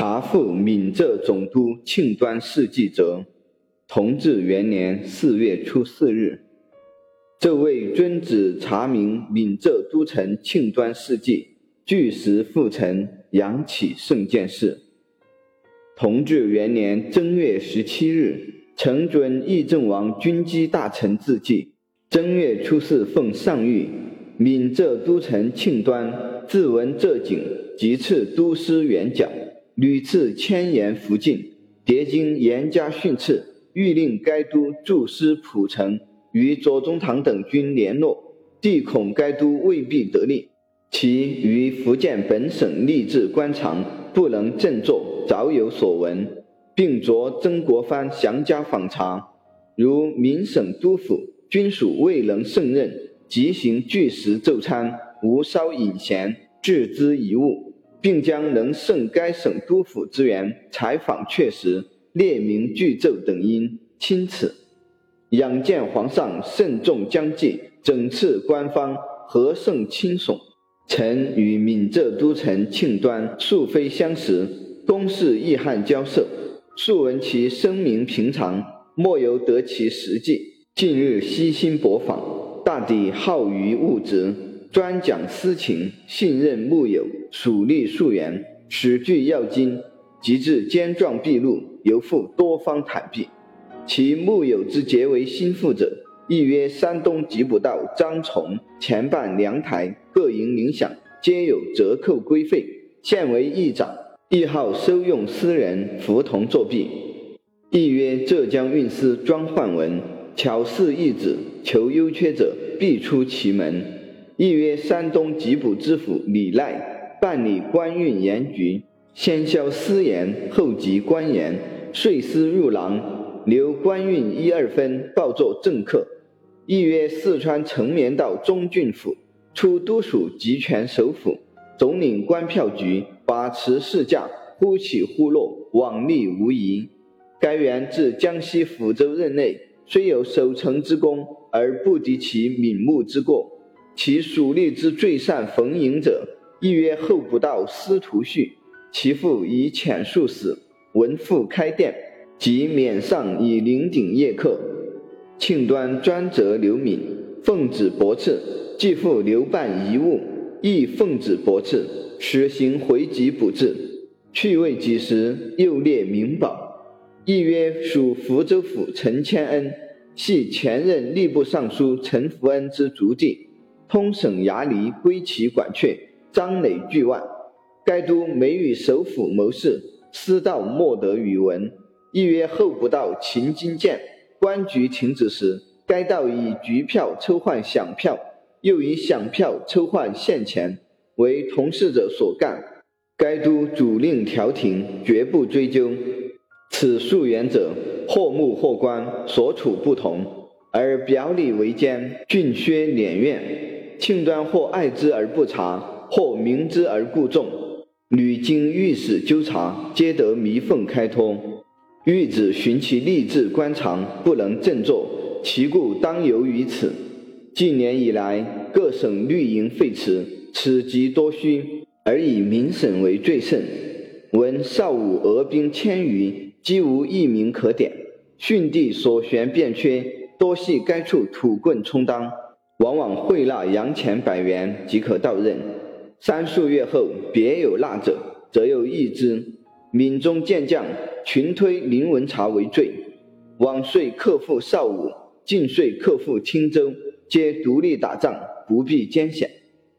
查复闽浙总督庆端事迹者，同治元年四月初四日，这位遵旨查明闽浙都城庆端事迹，据实复呈，扬起圣见事。同治元年正月十七日，承准议政王军机大臣自记，正月初四奉上谕，闽浙都城庆端自闻浙景，即赐都师元奖。屡次迁延福晋，迭经严加训斥，欲令该都驻师蒲城，与左宗棠等军联络，帝恐该都未必得力。其于福建本省吏治官场不能振作，早有所闻，并着曾国藩详加访查。如闽省督府军属未能胜任，即行据实奏参，无稍隐闲，置之遗物。并将能胜该省督府之员采访确实，列明具奏等因，钦此。仰见皇上慎重将计，整饬官方，何胜轻耸？臣与闽浙都城庆端素非相识，公事易汉交涉，素闻其声名平常，莫由得其实际。近日悉心博访，大抵好于物质。专讲私情，信任木友，属吏数员，史具要津，及至坚壮毕露，犹复多方坦避。其木友之结为心腹者，亦曰山东吉卜道张崇，前办粮台，各营领饷，皆有折扣规费。现为议长，亦好收用私人，服同作弊。亦曰浙江运司庄焕文，巧事义子，求优缺者，必出其门。亦曰山东吉卜知府李赖办理官运盐局，先销私盐，后集官盐，税私入囊，留官运一二分，报作政客。亦曰四川成绵道中郡府出都署集权首府，总领官票局，把持市价，忽起忽落，往例无疑。该员自江西抚州任内，虽有守城之功，而不敌其敏目之过。其属吏之最善逢迎者，亦曰后不到司徒绪。其父以遣数死，闻父开店，即免上以临顶夜客。庆端专责刘敏，奉旨驳斥，继父刘办遗物，亦奉旨驳斥，实行回籍补治。去未几时，又列名宝，亦曰属福州府陈谦恩，系前任吏部尚书陈福恩之族弟。通省衙吏归其管阙，张累巨万。该都每与首府谋事，私道莫得与闻。亦曰后不到秦金见，官局停止时，该道以局票抽换饷票，又以饷票抽换现钱，为同事者所干。该都主令调停，绝不追究。此数员者，或目或官，所处不同，而表里为奸，峻削敛怨。庆端或爱之而不察，或明知而故纵，屡经御史纠察，皆得弥缝开脱。御子寻其吏治官常，不能振作，其故当由于此。近年以来，各省绿营废弛，此即多虚，而以民省为最甚。闻少武俄兵千余，几无一名可点。训地所悬便缺，多系该处土棍充当。往往会纳洋钱百元即可到任，三数月后别有纳者，则又议之。闽中健将群推林文察为罪，往岁克复少武，近岁克复青州，皆独立打仗，不必艰险。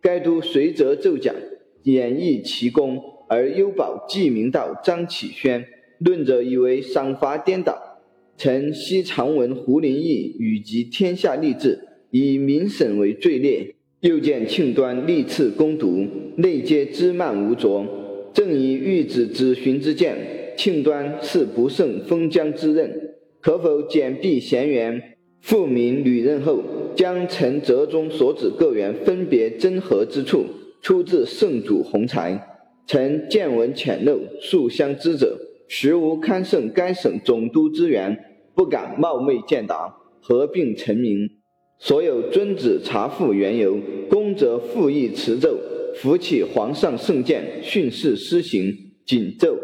该都随则奏奖，演绎其功，而优保记名道张启轩，论者以为赏罚颠倒。臣昔常闻胡林翼与及天下吏治。以民审为最劣，又见庆端历次攻读，内皆枝蔓无着。正以御旨之询之见，庆端是不胜封疆之任，可否简避贤员，复民履任后，将臣折中所指各员分别真合之处，出自圣主宏才。臣见闻浅陋，素相知者，实无堪胜该省总督之员，不敢冒昧见答，合并臣名。所有尊旨查复缘由，公则复议持奏，扶起皇上圣鉴，训示施行，谨奏。